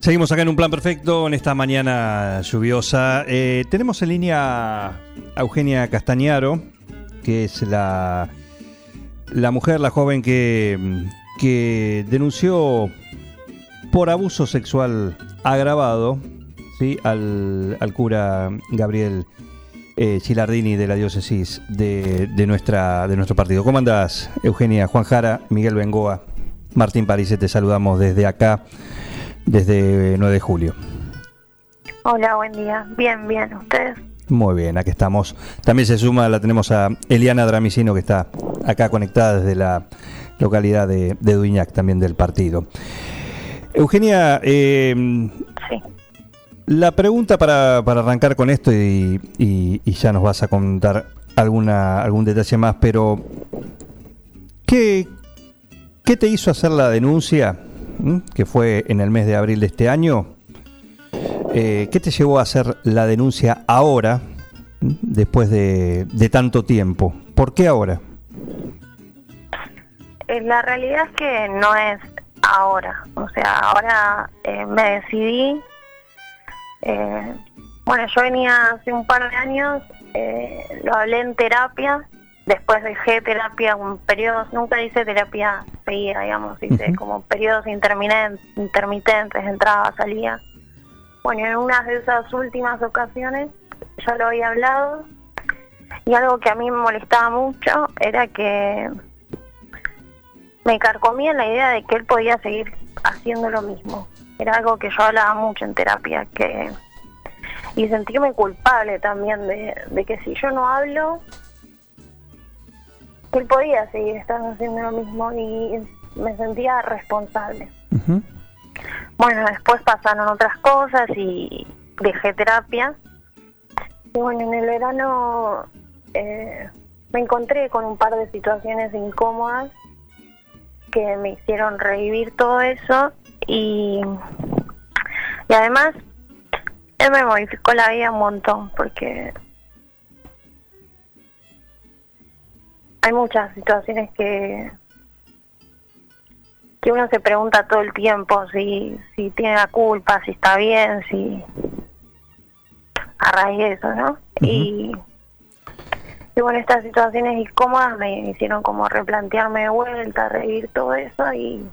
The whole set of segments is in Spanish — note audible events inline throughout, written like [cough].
Seguimos acá en un plan perfecto en esta mañana lluviosa. Eh, tenemos en línea a Eugenia Castañaro, que es la, la mujer, la joven que, que denunció por abuso sexual agravado ¿sí? al, al cura Gabriel eh, Chilardini de la diócesis de, de, nuestra, de nuestro partido. ¿Cómo andás, Eugenia? Juan Jara, Miguel Bengoa, Martín París, te saludamos desde acá desde 9 de julio. Hola, buen día. Bien, bien, ¿ustedes? Muy bien, aquí estamos. También se suma, la tenemos a Eliana Dramicino, que está acá conectada desde la localidad de, de Duñac, también del partido. Eugenia, eh, sí. la pregunta para, para, arrancar con esto y, y, y, ya nos vas a contar alguna, algún detalle más, pero ¿qué, qué te hizo hacer la denuncia que fue en el mes de abril de este año. Eh, ¿Qué te llevó a hacer la denuncia ahora, después de, tanto tiempo? ¿Por qué ahora? Eh, la realidad es que no es ahora. O sea, ahora eh, me decidí. Eh, bueno, yo venía hace un par de años, lo hablé en terapia después dejé terapia un periodo, nunca hice terapia seguida, digamos, hice uh -huh. como periodos intermitentes, intermitentes, entraba, salía. Bueno, en una de esas últimas ocasiones ya lo había hablado y algo que a mí me molestaba mucho era que me carcomía la idea de que él podía seguir haciendo lo mismo. Era algo que yo hablaba mucho en terapia, que y sentirme culpable también de, de que si yo no hablo, él podía seguir estando haciendo lo mismo y me sentía responsable. Uh -huh. Bueno, después pasaron otras cosas y dejé terapia. Y bueno, en el verano eh, me encontré con un par de situaciones incómodas que me hicieron revivir todo eso y, y además él me modificó la vida un montón porque hay muchas situaciones que que uno se pregunta todo el tiempo si si tiene la culpa, si está bien, si a raíz de eso, ¿no? Uh -huh. Y y bueno, estas situaciones incómodas me hicieron como replantearme de vuelta, revivir todo eso y,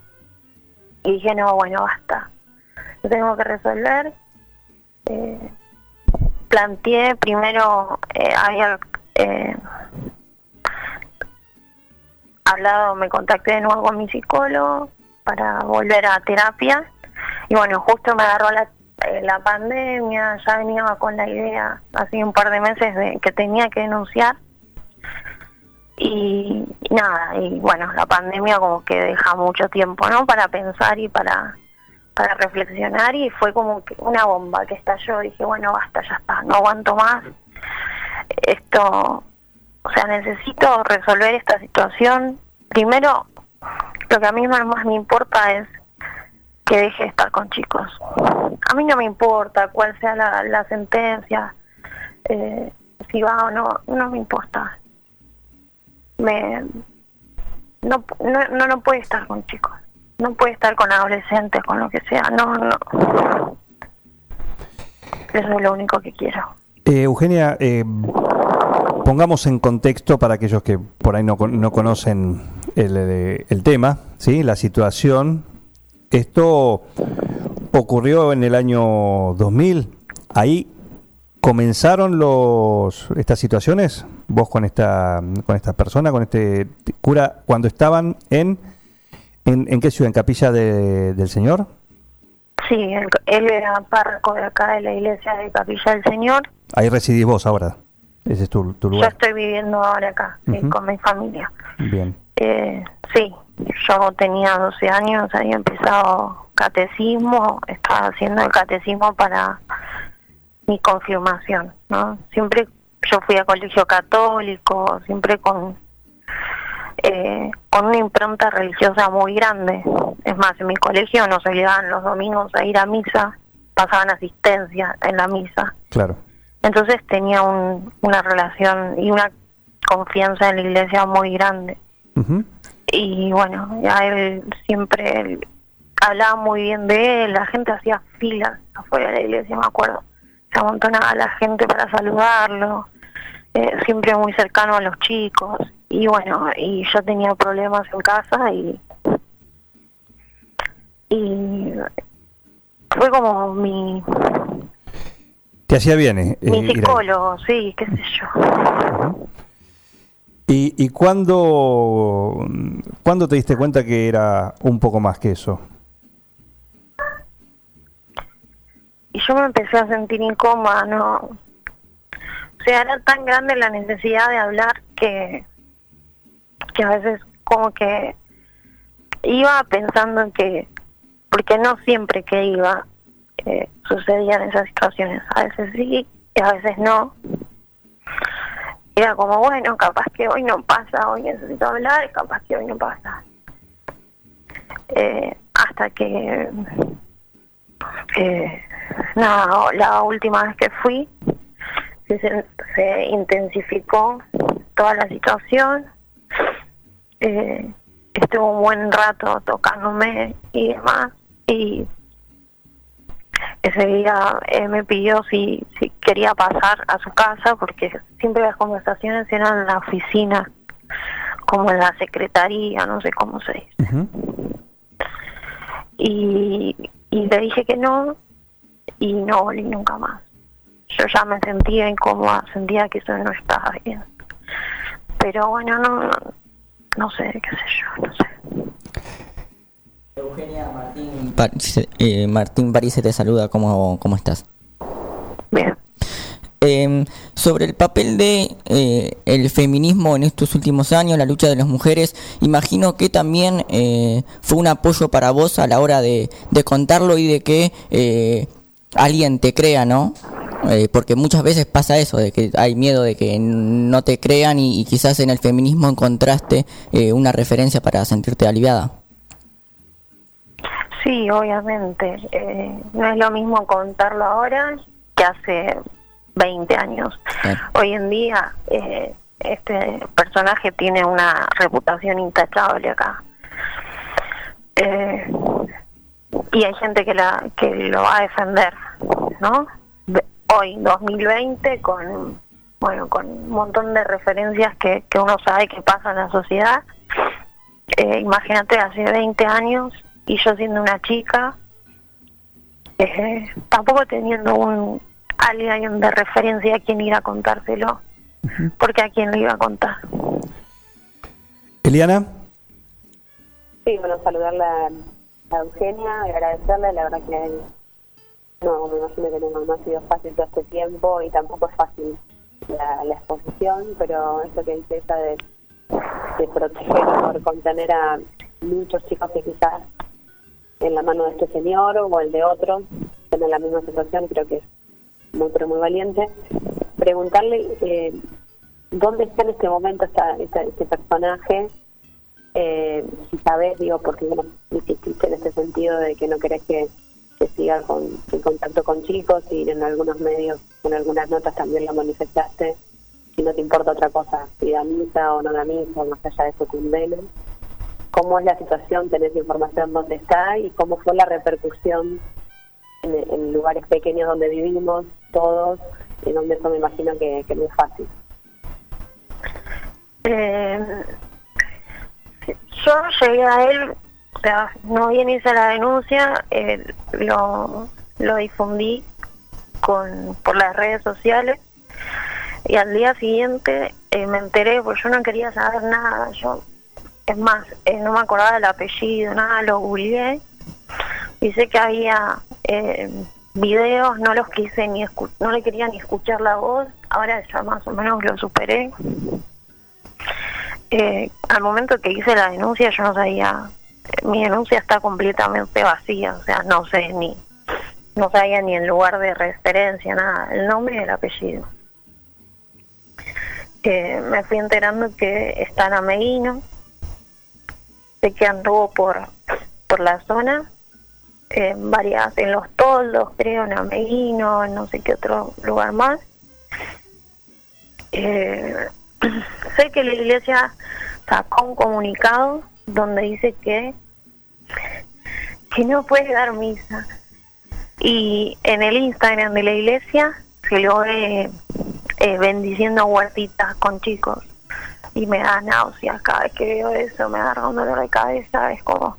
y dije, no, bueno, basta. Lo tengo que resolver. Eh, planteé primero, eh, había eh, hablado, me contacté de nuevo con mi psicólogo para volver a terapia y bueno, justo me agarró la, eh, la pandemia, ya venía con la idea hace un par de meses de que tenía que denunciar y, nada, y bueno, la pandemia como que deja mucho tiempo, ¿no? Para pensar y para para reflexionar y fue como que una bomba que estalló, dije, bueno, basta, ya está, no aguanto más. Esto o sea, necesito resolver esta situación. Primero, lo que a mí más me importa es que deje de estar con chicos. A mí no me importa cuál sea la, sentencia, eh, si va o no, no me importa. Me, no, no, no, no puede estar con chicos, no puede estar con adolescentes, con lo que sea, no, no. Eso es lo único que quiero. Eh, Eugenia, eh, pongamos en contexto para aquellos que por ahí no, no conocen el, el, tema, ¿sí? la situación. Esto ocurrió en el año 2000. Ahí comenzaron los estas situaciones. Vos con esta con esta persona, con este cura, cuando estaban en en, en qué ciudad, en Capilla de, del Señor. Sí, él, él era párroco de acá de la iglesia de Capilla del Señor. Ahí residís vos ahora. Ese es tu, tu lugar. Yo estoy viviendo ahora acá, uh -huh. con mi familia. Bien. Eh, sí, yo tenía 12 años, había empezado catecismo, estaba haciendo el catecismo para mi confirmación, ¿no? Siempre yo fui a colegio católico, siempre con eh, con una impronta religiosa muy grande. Es más, en mi colegio nos obligaban los domingos a ir a misa, pasaban asistencia en la misa. Claro. Entonces tenía un, una relación y una confianza en la iglesia muy grande. Y bueno, ya él siempre él hablaba muy bien de él, la gente hacía filas afuera de la iglesia, me acuerdo. Se amontonaba la gente para saludarlo, eh, siempre muy cercano a los chicos. Y bueno, y yo tenía problemas en casa y. Y fue como mi, Te hacía bien. eh, mi ahí. psicólogo, sí, qué sé yo. ¿Y, y cuándo, cuándo te diste cuenta que era un poco más que eso? y yo me empecé a sentir incómoda, ¿no? O sea, era tan grande la necesidad de hablar que, que a veces como que iba pensando en que, porque no siempre que iba eh, sucedían esas situaciones, a veces sí y a veces no. Era como, bueno, capaz que hoy no pasa, hoy necesito hablar, capaz que hoy no pasa. Eh, hasta que eh, nada, la última vez que fui se, se intensificó toda la situación. Eh, estuvo un buen rato tocándome y demás. Y ese día eh, me pidió si, si quería pasar a su casa porque siempre las conversaciones eran en la oficina, como en la secretaría, no sé cómo se dice y, y le dije que no y no volví nunca más. Yo ya me sentía incómoda, sentía que eso no estaba bien. Pero bueno, no, no, no sé, qué sé yo, no sé. Eugenia Martín, Pa- eh, Martín París te saluda, ¿cómo, cómo estás? Bien. Eh, sobre el papel de eh, el feminismo en estos últimos años, la lucha de las mujeres, imagino que también eh, fue un apoyo para vos a la hora de, de contarlo y de que eh, alguien te crea, ¿no? Eh, porque muchas veces pasa eso, de que hay miedo de que no te crean y, y quizás en el feminismo encontraste eh, una referencia para sentirte aliviada. Sí, obviamente. Eh, no es lo mismo contarlo ahora que hace 20 años. Claro. Hoy en día eh, este personaje tiene una reputación intachable acá. Eh, y hay gente que, la, que lo va a defender, ¿no? Hoy, 2020, con bueno con un montón de referencias que, que uno sabe que pasa en la sociedad. Eh, imagínate, hace 20 años y yo siendo una chica, eh, tampoco teniendo un alguien de referencia a quien ir a contárselo, porque a quién lo iba a contar. Eliana, Sí, bueno, saludarla a Eugenia y agradecerle, la verdad que no, me imagino que no, no ha sido fácil todo este tiempo y tampoco es fácil la, la exposición, pero eso que dice ella de, de proteger o de contener a muchos chicos que quizás en la mano de este señor o el de otro en la misma situación, creo que es muy pero muy valiente. Preguntarle eh, dónde está en este momento esta, esta- este personaje, eh, si sabes, digo, porque bueno, insististe en este sentido de que no querés que, que siga con, en contacto con chicos y en algunos medios, en algunas notas también lo manifestaste, si no te importa otra cosa, si da misa o no da misa, más allá de su condena. ¿Cómo es la situación? ¿Tenés información dónde está? ¿Y cómo fue la repercusión en, lugares pequeños donde vivimos todos? Y donde eso me imagino que, que no es fácil. Eh, yo llegué a él, o sea, no bien hice la denuncia, eh, lo, lo difundí con por las redes sociales y al día siguiente eh, me enteré, porque yo no quería saber nada, yo, es más, eh, no me acordaba del apellido, nada, lo googleé sé que había eh, videos, no los quise ni escu- no le quería ni escuchar la voz, ahora ya más o menos lo superé. Eh, al momento que hice la denuncia yo no sabía, eh, mi denuncia está completamente vacía, o sea, no sé ni no sabía ni el lugar de referencia, nada, el nombre y el apellido. Eh, me fui enterando que está en Ameguino, sé que anduvo por, por la zona, en varias, en Los Toldos, creo, en Ameguino, en no sé qué otro lugar más. Eh, [clears throat] sé que la iglesia sacó un comunicado donde dice que que no puede dar misa y en el Instagram de la iglesia se lo ve eh, bendiciendo huertitas con chicos y me da náuseas cada vez que veo eso, me da un dolor de cabeza, es como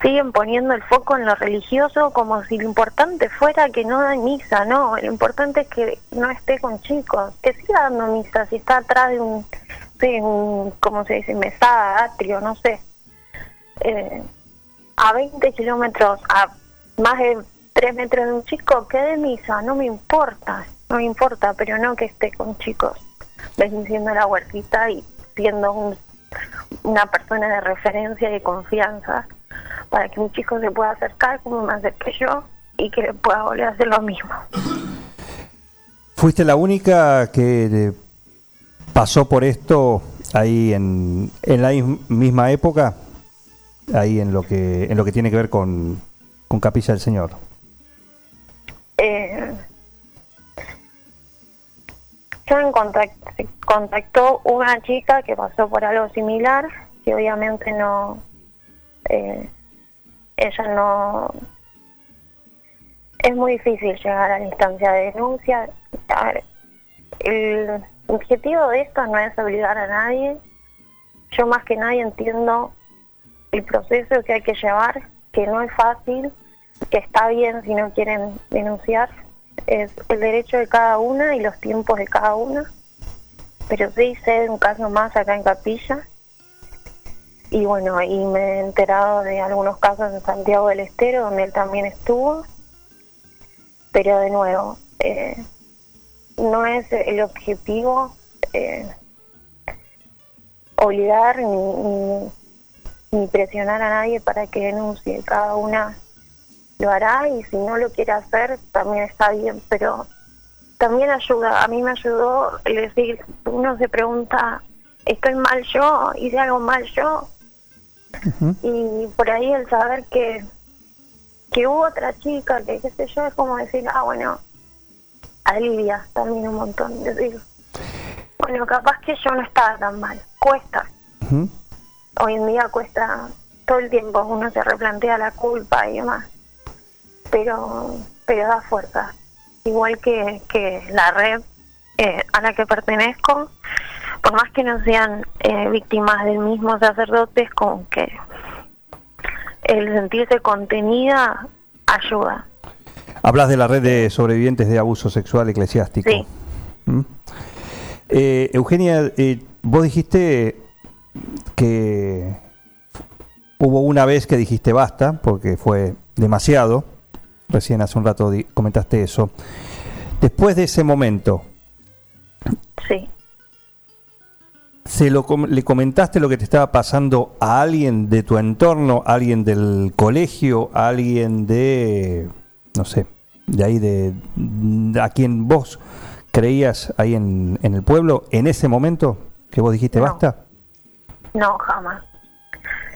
siguen poniendo el foco en lo religioso como si lo importante fuera que no da misa, no, lo importante es que no esté con chicos, que siga dando misa si está atrás de un, de un ¿cómo se dice?, mesada, atrio, no sé, eh, a 20 kilómetros, a más de 3 metros de un chico, que de misa, no me importa, no me importa, pero no que esté con chicos, bendiciendo la huertita y siendo un, una persona de referencia y de confianza para que un chico se pueda acercar como me acerqué yo y que pueda volver a hacer lo mismo. ¿Fuiste la única que eh, pasó por esto ahí en, en la misma época? Ahí en lo que en lo que tiene que ver con, con Capilla del Señor. Eh, yo me contactó una chica que pasó por algo similar, que obviamente no, eh, ella no, es muy difícil llegar a la instancia de denuncia. Ver, el objetivo de esto no es obligar a nadie. Yo más que nadie entiendo el proceso que hay que llevar, que no es fácil, que está bien si no quieren denunciar. Es el derecho de cada una y los tiempos de cada una. Pero sí sé un caso más acá en Capilla. Y bueno, y me he enterado de algunos casos en Santiago del Estero, donde él también estuvo, pero de nuevo, eh, no es el objetivo eh, obligar ni, ni, presionar a nadie para que denuncie, cada una lo hará y si no lo quiere hacer también está bien, pero también ayuda, a mí me ayudó el decir, uno se pregunta, ¿estoy mal yo? ¿Hice algo mal yo? Y por ahí el saber que, que hubo otra chica, que qué sé yo, es como decir, ah, bueno, alivia también un montón. Decir, bueno, capaz que yo no estaba tan mal. Cuesta. Hoy en día cuesta todo el tiempo, uno se replantea la culpa y demás. Pero, pero da fuerza. Igual que, que la red eh, a la que pertenezco, por más que no sean eh, víctimas del mismo sacerdote, es como que el sentirse contenida ayuda. Hablas de la red de sobrevivientes de abuso sexual eclesiástico. Sí. ¿Mm? Eh, Eugenia, eh, vos dijiste que hubo una vez que dijiste basta, porque fue demasiado. Recién hace un rato comentaste eso. Después de ese momento, sí. ¿Se lo, ¿Le comentaste lo que te estaba pasando a alguien de tu entorno, a alguien del colegio, a alguien de, no sé, de ahí de, a quien vos creías ahí en, en, el pueblo en ese momento que vos dijiste basta? No, jamás.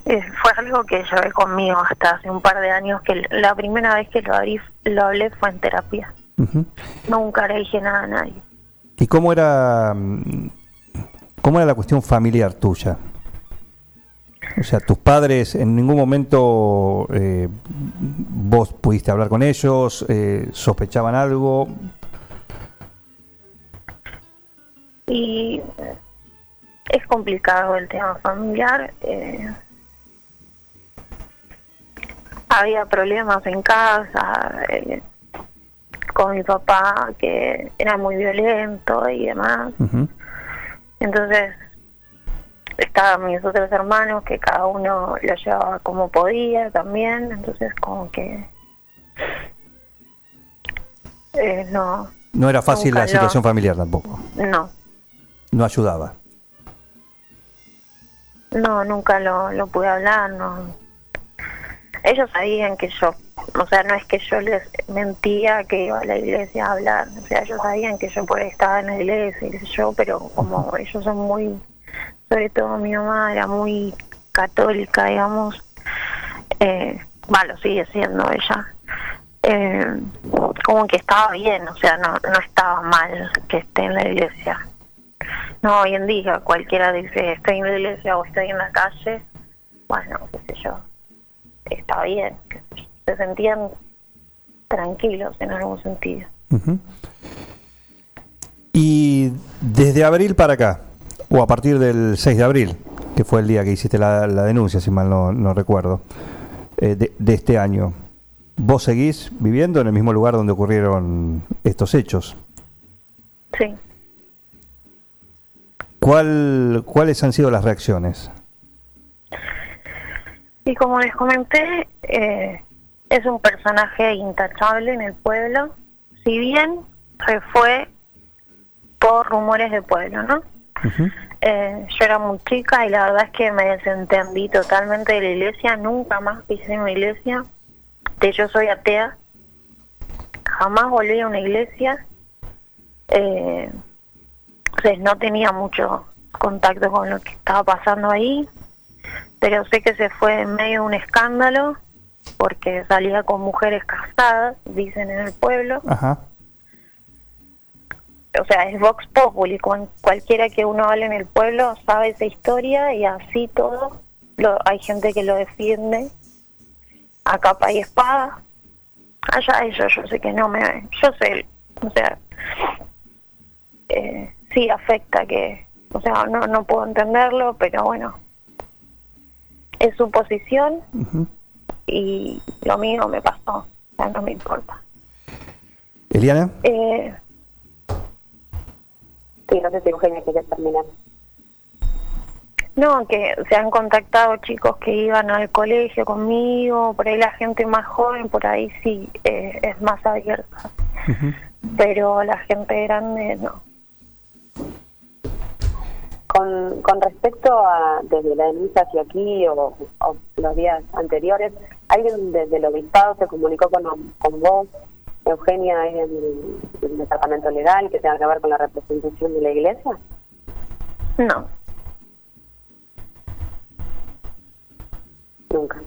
Eh, fue algo que llevé conmigo hasta hace un par de años, que la primera vez que lo, abrí, lo hablé fue en terapia. Nunca le dije nada a nadie. ¿Y cómo era mm, ¿Cómo era la cuestión familiar tuya? O sea, tus padres en ningún momento eh, vos pudiste hablar con ellos, eh, sospechaban algo. Y es complicado el tema familiar. Eh, había problemas en casa con mi papá que era muy violento y demás. Entonces, estaban mis otros hermanos que cada uno lo llevaba como podía también, entonces como que eh, no. No era fácil la situación familiar tampoco. No. No ayudaba. No, nunca lo, lo pude hablar, no. Ellos sabían que yo o sea, no es que yo les mentía que iba a la iglesia a hablar, o sea, ellos sabían que yo por ahí estaba en la iglesia, qué yo, pero como ellos son muy, sobre todo mi mamá era muy católica, digamos, eh, bueno, sigue siendo ella, eh, como que estaba bien, o sea, no, no estaba mal que esté en la iglesia. No, hoy en día cualquiera dice estoy en la iglesia o estoy en la calle, bueno, qué sé yo, está bien, se sentían tranquilos en algún sentido. Y desde abril para acá, o a partir del 6 de abril, que fue el día que hiciste la, la denuncia, si mal no, no recuerdo, eh, de, de este año, ¿vos seguís viviendo en el mismo lugar donde ocurrieron estos hechos? Sí. ¿Cuál, ¿Cuáles han sido las reacciones? Y como les comenté, eh, es un personaje intachable en el pueblo, si bien se fue por rumores de pueblo, ¿no? Eh, yo era muy chica y la verdad es que me desentendí totalmente de la iglesia, nunca más pisé en una iglesia, de yo soy atea, jamás volví a una iglesia, eh, entonces no tenía mucho contacto con lo que estaba pasando ahí, pero sé que se fue en medio de un escándalo porque salía con mujeres casadas, dicen en el pueblo, Ajá. o sea, es Vox Populi, cualquiera que uno hable en el pueblo sabe esa historia y así todo, lo, hay gente que lo defiende a capa y espada, allá ellos, yo sé que no me, yo sé, o sea, eh, sí afecta que, o sea, no, no puedo entenderlo, pero bueno, es su posición y lo mío me pasó, sea, no me importa. Eliana, Eh, Sí, no sé si Eugenia quiere terminar. No, que se han contactado chicos que iban al colegio conmigo, por ahí la gente más joven, por ahí sí eh, es más abierta, pero la gente grande no. Con, con respecto a desde la denuncia hacia aquí o, o los días anteriores, ¿alguien desde el obispado se comunicó con, con vos, Eugenia, ahí en el, en el departamento legal que tenga que ver con la representación de la iglesia? No, Nunca.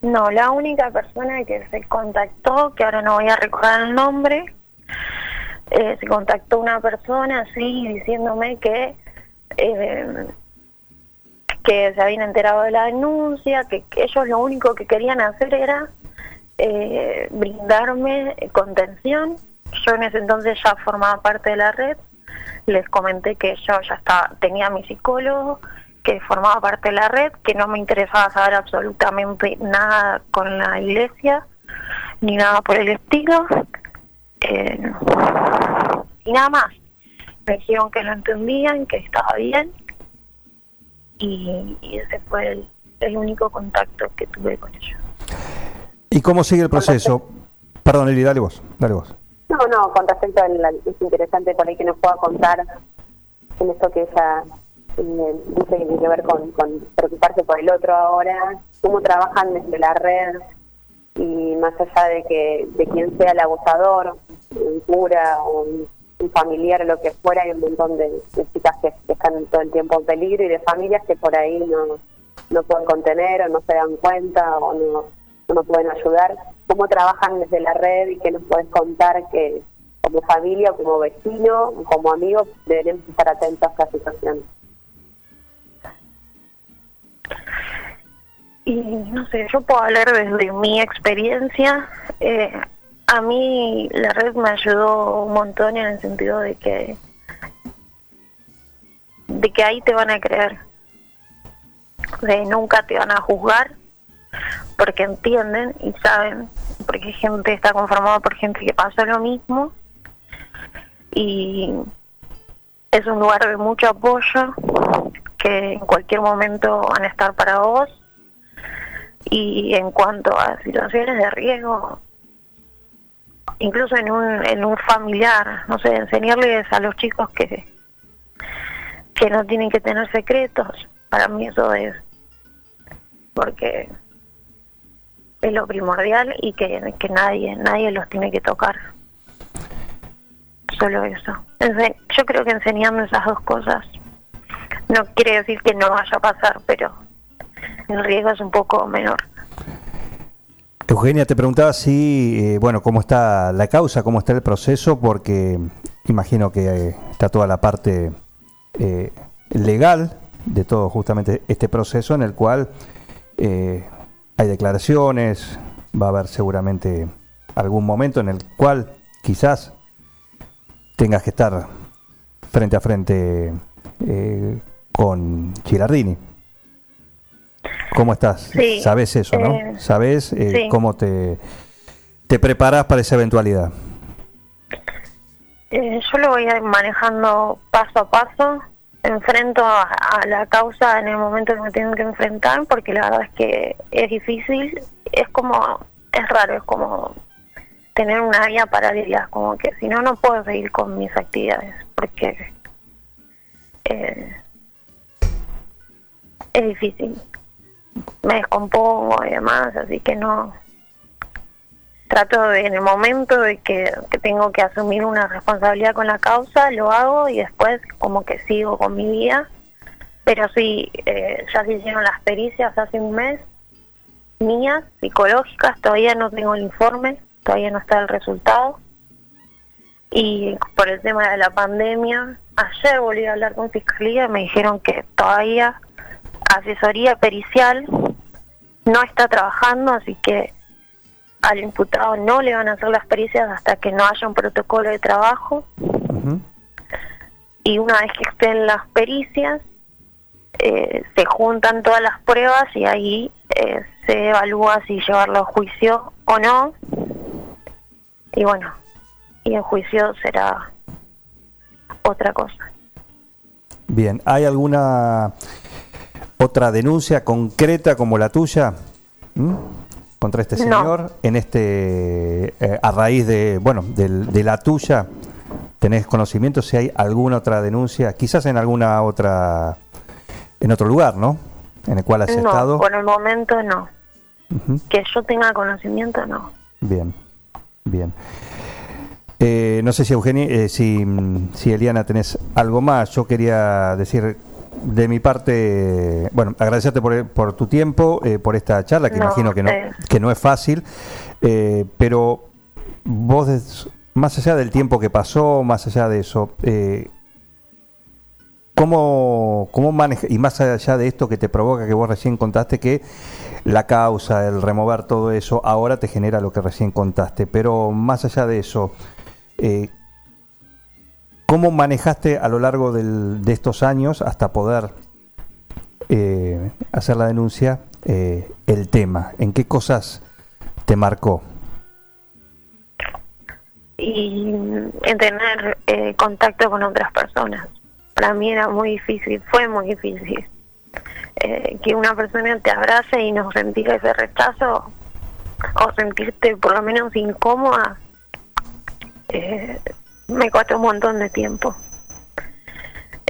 no, la única persona que se contactó, que ahora no voy a recordar el nombre, eh, se contactó una persona así diciéndome que eh, que se habían enterado de la denuncia, que, ellos lo único que querían hacer era eh, brindarme contención. Yo en ese entonces ya formaba parte de la red, les comenté que yo ya estaba, tenía mi psicólogo, que formaba parte de la red, que no me interesaba saber absolutamente nada con la iglesia, ni nada por el estilo, eh, y nada más. Me dijeron que lo entendían, que estaba bien, y, y ese fue el, el único contacto que tuve con ellos. ¿y cómo sigue el proceso? Perdón, Eli, dale vos, dale vos. No, no, con respecto al, al- es interesante por ahí que nos pueda contar en esto que ella dice que tiene que ver con, con preocuparse por el otro ahora, cómo trabajan desde la red y más allá de que de quién sea el abusador, un cura un, familiar o lo que fuera, hay un montón de, chicas que, que están todo el tiempo en peligro y de familias que por ahí no, no pueden contener o no se dan cuenta o no, no nos pueden ayudar. ¿Cómo trabajan desde la red y qué nos puedes contar que como familia, como vecino, como amigo, deberíamos estar atentos a esta situación? Y no sé, yo puedo hablar desde mi experiencia. Eh, a mí la red me ayudó un montón en el sentido de que de que ahí te van a creer, de nunca te van a juzgar, porque entienden y saben, porque gente está conformada por gente que pasa lo mismo. Y es un lugar de mucho apoyo que en cualquier momento van a estar para vos y en cuanto a situaciones de riesgo incluso en un en un familiar no sé enseñarles a los chicos que que no tienen que tener secretos para mí eso es porque es lo primordial y que, que nadie nadie los tiene que tocar. Solo eso. Yo creo que enseñando esas dos cosas no quiere decir que no vaya a pasar pero el riesgo es un poco menor Eugenia, te preguntaba si, eh, bueno, cómo está la causa, cómo está el proceso, porque imagino que eh, está toda la parte eh, legal de todo justamente este proceso en el cual eh, hay declaraciones, va a haber seguramente algún momento en el cual quizás tengas que estar frente a frente eh, con Girardini. ¿Cómo estás? Sí, Sabes eso, ¿no? eh, Sabes eh, sí. cómo te, te preparas para esa eventualidad. Eh, yo lo voy manejando paso a paso. Enfrento a, a la causa en el momento que me tengo que enfrentar, porque la verdad es que es difícil. Es como, es raro, es como tener una vida paralela, como que si no, no puedo seguir con mis actividades, porque eh, es difícil. Me descompongo y demás, así que no, trato en el momento de que, que tengo que asumir una responsabilidad con la causa, lo hago y después como que sigo con mi vida. Pero sí, eh, ya se hicieron las pericias hace un mes, mías, psicológicas, todavía no tengo el informe, todavía no está el resultado. Y por el tema de la pandemia, ayer volví a hablar con Fiscalía y me dijeron que todavía asesoría pericial no está trabajando, así que al imputado no le van a hacer las pericias hasta que no haya un protocolo de trabajo. Y una vez que estén las pericias eh, se juntan todas las pruebas y ahí eh, se evalúa si llevarlo a juicio o no. Y bueno y el juicio será otra cosa. Bien, ¿hay alguna otra denuncia concreta como la tuya contra este No. señor en este eh, a raíz de bueno del- de, la tuya. Tenés conocimiento si hay alguna otra denuncia quizás en alguna otra en otro lugar no en el cual has no estado. por el momento no. Que yo tenga conocimiento no. Bien, bien. Eh, no sé si Eugenia, eh, si, si Eliana tenés algo más. Yo quería decir de mi parte, bueno, agradecerte por, por tu tiempo, eh, por esta charla, que No, imagino que no, eh. que no es fácil, eh, pero vos, des- más allá del tiempo que pasó, más allá de eso, ¿Cómo, cómo maneja, y más allá de esto que te provoca, que vos recién contaste, que la causa, el remover todo eso, ahora te genera lo que recién contaste, pero más allá de eso, eh, ¿cómo manejaste a lo largo de estos años hasta poder eh, hacer la denuncia eh, el tema? ¿En qué cosas te marcó? y en tener eh, contacto con otras personas. Para mí era muy difícil, fue muy difícil. Eh, que una persona te abrace y no sentir ese rechazo o sentirte por lo menos incómoda, eh, me costó un montón de tiempo.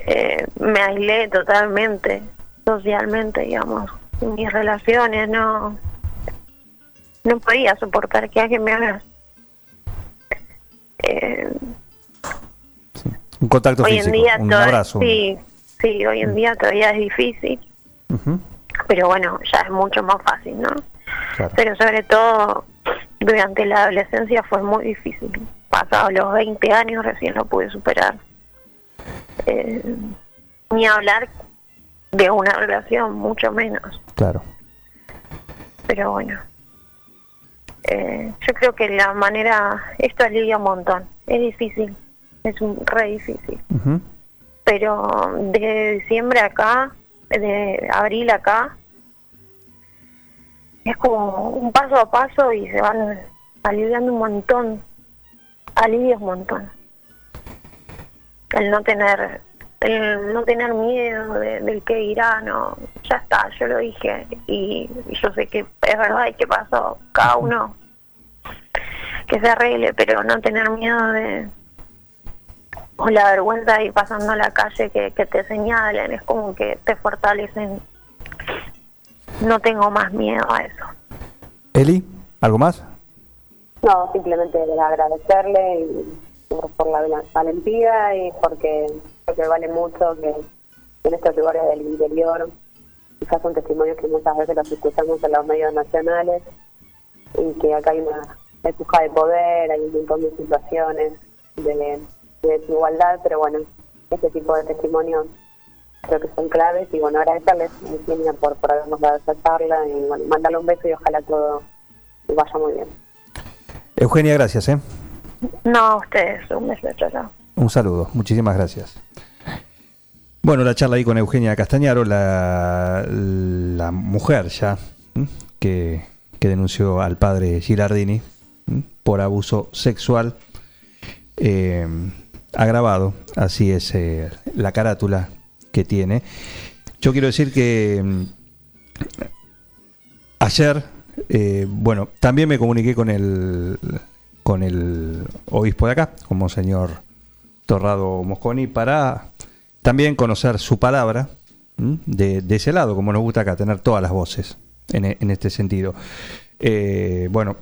Eh, me aislé totalmente, socialmente, digamos. Mis relaciones no, no podía soportar que alguien me haga eh, Un contacto hoy físico, en día un abrazo. sí sí hoy en día todavía es difícil pero bueno ya es mucho más fácil no claro. pero sobre todo durante la adolescencia fue muy difícil pasados los 20 años recién lo pude superar. Eh, ni hablar de una relación mucho menos. Claro. pero bueno. Eh, yo creo que la manera esto alivia un montón. Es difícil es un re difícil. Pero de diciembre acá, de abril acá, es como un paso a paso y se van aliviando un montón, alivia un montón. El no tener, el no tener miedo de- del que dirá, no, ya está, yo lo dije y, y yo sé que es verdad y que pasó, cada uno que se arregle, pero no tener miedo de, o la vergüenza de ir pasando a la calle que, que te señalen, es como que te fortalecen. No tengo más miedo a eso. Eli, ¿algo más? No, simplemente agradecerle y por, la val- valentía y porque creo que vale mucho que en estos lugares del interior, quizás son testimonios que muchas veces los escuchamos en los medios nacionales y que acá hay una empuja de poder, hay un montón de situaciones de, de desigualdad, pero bueno, este tipo de testimonios creo que son claves y bueno, agradecerles Virginia por, por habernos dado esta charla y bueno, mandarle un beso y ojalá todo vaya muy bien. Eugenia, gracias, ¿eh? No, a ustedes, un beso. Un saludo, muchísimas gracias. Bueno, la charla ahí con Eugenia Castañaro, la, la mujer ya que, que denunció al padre Girardini ¿m? por abuso sexual eh, agravado, así es eh, la carátula que tiene. Yo quiero decir que mm, ayer, eh, bueno, también me comuniqué con el, con el obispo de acá, como señor Torrado Mosconi, para también conocer su palabra de, de ese lado, como nos gusta acá, tener todas las voces en, este sentido. Eh, bueno,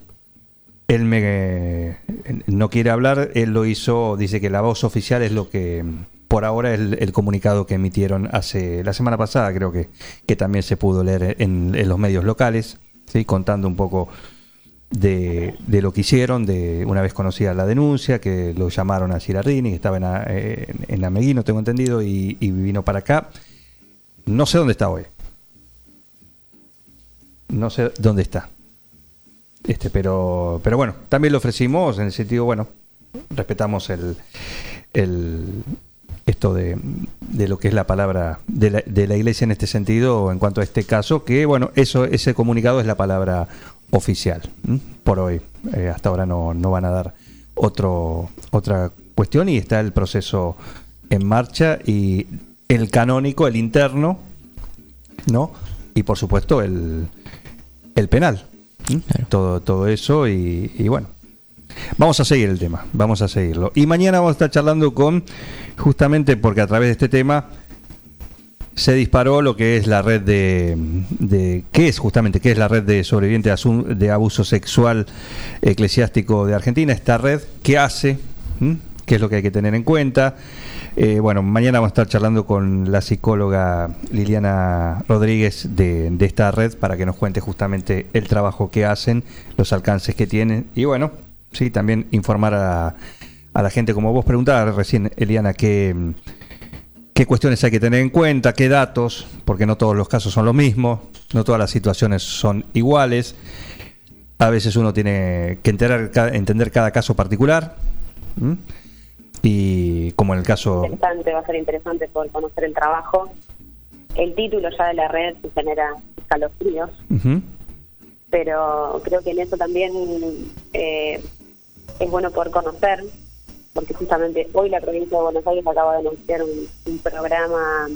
él me no quiere hablar, él lo hizo, dice que la voz oficial es lo que por ahora es el, comunicado que emitieron hace la semana pasada, creo que, que también se pudo leer en los medios locales, ¿sí? contando un poco de, lo que hicieron, de una vez conocida la denuncia, que lo llamaron a Girardini, que estaba en, Ameguino, tengo entendido, y, vino para acá. No sé dónde está hoy. No sé dónde está. Este, pero, pero bueno, también lo ofrecimos en el sentido, bueno, respetamos el esto de, de lo que es la palabra de la, de la iglesia en este sentido, en cuanto a este caso, que bueno, eso, ese comunicado es la palabra oficial. ¿m? Por hoy, eh, hasta ahora no, no van a dar otro, otra cuestión y está el proceso en marcha y el canónico, el interno, ¿no? Y por supuesto el, el penal. Todo, todo eso y, y bueno. Vamos a seguir el tema, vamos a seguirlo. Y mañana vamos a estar charlando con, justamente porque a través de este tema se disparó lo que es la red de, de ¿qué es justamente? ¿Qué es la red de sobrevivientes de abuso sexual eclesiástico de Argentina? Esta red, ¿qué hace? ¿Qué es lo que hay que tener en cuenta? Eh, bueno, mañana vamos a estar charlando con la psicóloga Liliana Rodríguez de, de esta red para que nos cuente justamente el trabajo que hacen, los alcances que tienen y bueno, sí, también informar a, a la gente, como vos preguntabas recién, Eliana, qué, qué cuestiones hay que tener en cuenta, qué datos, porque no todos los casos son los mismos, no todas las situaciones son iguales. A veces uno tiene que enterar, entender cada caso particular. Y como en el caso... interesante, va a ser interesante poder conocer el trabajo. El título ya de la red genera escalofríos, Ujú, pero creo que en eso también eh, es bueno poder conocer, porque justamente hoy la provincia de Buenos Aires acaba de anunciar un, programa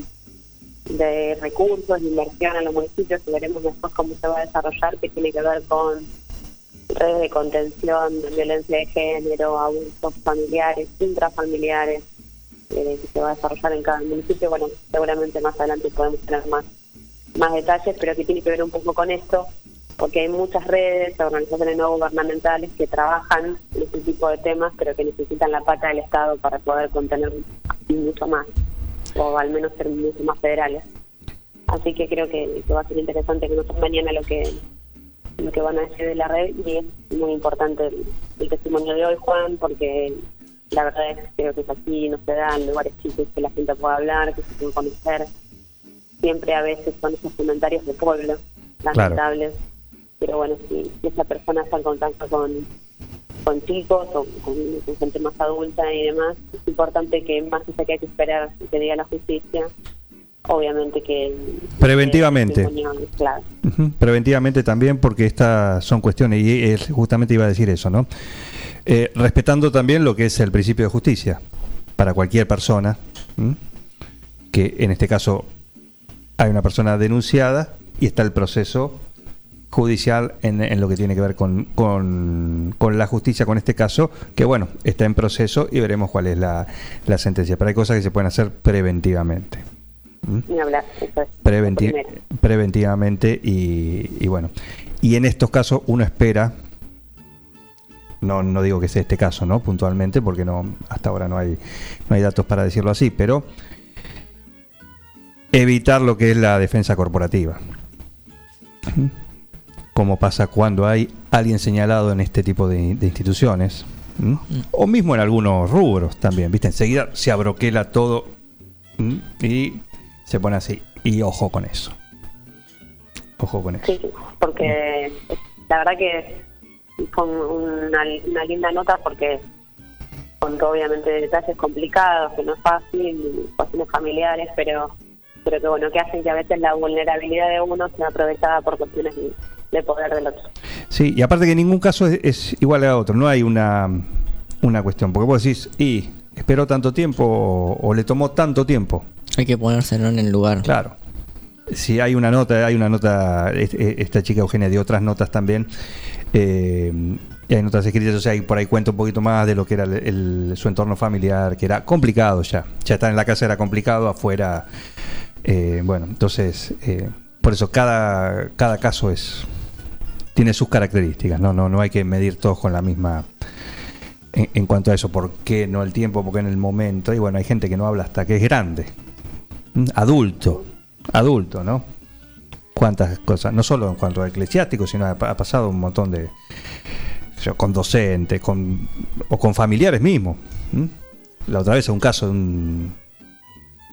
de recursos, de inversión a los municipios, y veremos después cómo se va a desarrollar, que tiene que ver con redes de contención de violencia de género, abusos familiares, intrafamiliares, eh, que se va a desarrollar en cada municipio. Bueno, seguramente más adelante podemos tener más, más detalles, pero que tiene que ver un poco con esto, porque hay muchas redes, organizaciones no gubernamentales que trabajan en este tipo de temas, pero que necesitan la pata del Estado para poder contener mucho más, o al menos ser mucho más federales. Así que creo que, que va a ser interesante que nosotros mañana lo que lo que van a decir de la red y es muy importante el, el testimonio de hoy, Juan, porque la verdad es que creo que es así, no se da en lugares chicos que la gente pueda hablar, que se pueda conocer. Siempre a veces son esos comentarios de pueblo, lamentables. Pero bueno, si, si esa persona está en contacto con, con chicos o con, con gente más adulta y demás, es importante que más allá que hay que esperar que diga la justicia, obviamente que... Preventivamente. que ujú, Preventivamente también porque estas son cuestiones, y él justamente iba a decir eso, ¿no? Eh, respetando también lo que es el principio de justicia para cualquier persona, ¿m? que en este caso hay una persona denunciada y está el proceso judicial en, en lo que tiene que ver con, con, con la justicia, con este caso, que bueno, está en proceso y veremos cuál es la, la sentencia. Pero hay cosas que se pueden hacer preventivamente. ¿m? Ni hablar, eso es. Preventi- lo primero. preventivamente y, y bueno. y en estos casos uno espera, no, no digo que sea este caso, ¿no? Puntualmente, porque no, hasta ahora no hay, no hay datos para decirlo así, pero evitar lo que es la defensa corporativa. Como pasa cuando hay alguien señalado en este tipo de, de instituciones, ¿m? o mismo en algunos rubros también, ¿viste? Enseguida se abroquela todo ¿m? y se pone así. Y ojo con eso. Ojo con eso. Sí, porque la verdad que con una, una linda nota porque con todo, obviamente detalles complicados, que no es fácil, cuestiones familiares, pero pero que bueno, que hacen que a veces la vulnerabilidad de uno sea aprovechada por cuestiones de, de poder del otro. Sí, y aparte que ningún caso es, es igual a otro, no hay una, una cuestión, porque vos decís, y esperó tanto tiempo o, o le tomó tanto tiempo. Hay que ponérselo en el lugar. Claro. Si hay una nota, hay una nota, es- es- esta chica Eugenia dio otras notas también, eh, y hay notas escritas, o sea, y por ahí cuenta un poquito más de lo que era el, el- su entorno familiar, que era complicado ya. Ya estar en la casa era complicado, afuera, eh, bueno, entonces, eh, por eso cada, cada caso es tiene sus características, ¿no? No, no hay que medir todos con la misma en, cuanto a eso, por qué no el tiempo, por qué en el momento, y bueno, hay gente que no habla hasta que es grande, ¿m? adulto, adulto, ¿no? Cuántas cosas, no solo en cuanto a eclesiástico, sino ha, pasado un montón de, con docentes, con, o con familiares mismos. ¿m? La otra vez un caso de un...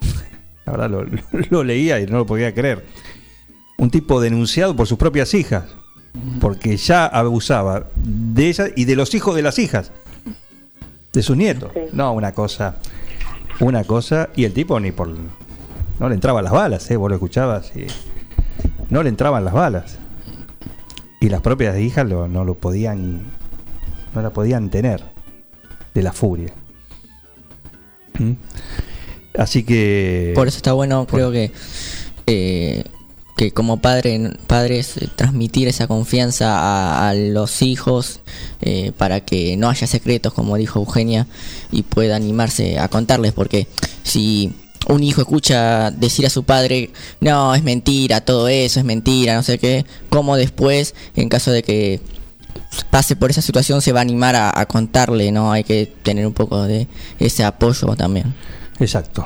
[laughs] La verdad [laughs] lo leía y no lo podía creer. Un tipo denunciado por sus propias hijas, porque ya abusaba de ellas y de los hijos de las hijas, de sus nietos. Sí. No, una cosa, una cosa, y el tipo ni por... No le entraban las balas, ¿eh? vos lo escuchabas y no le entraban las balas. Y las propias hijas lo- no lo podían, no la podían tener de la furia. ¿Mm? Así que... Por eso está bueno, creo que eh, que como padre, padres eh, transmitir esa confianza a, los hijos eh, para que no haya secretos, como dijo Eugenia, y pueda animarse a contarles, porque si un hijo escucha decir a su padre, no, es mentira, todo eso es mentira, no sé qué, ¿cómo después, en caso de que pase por esa situación, se va a animar a, a contarle, ¿no? Hay que tener un poco de ese apoyo también. Exacto.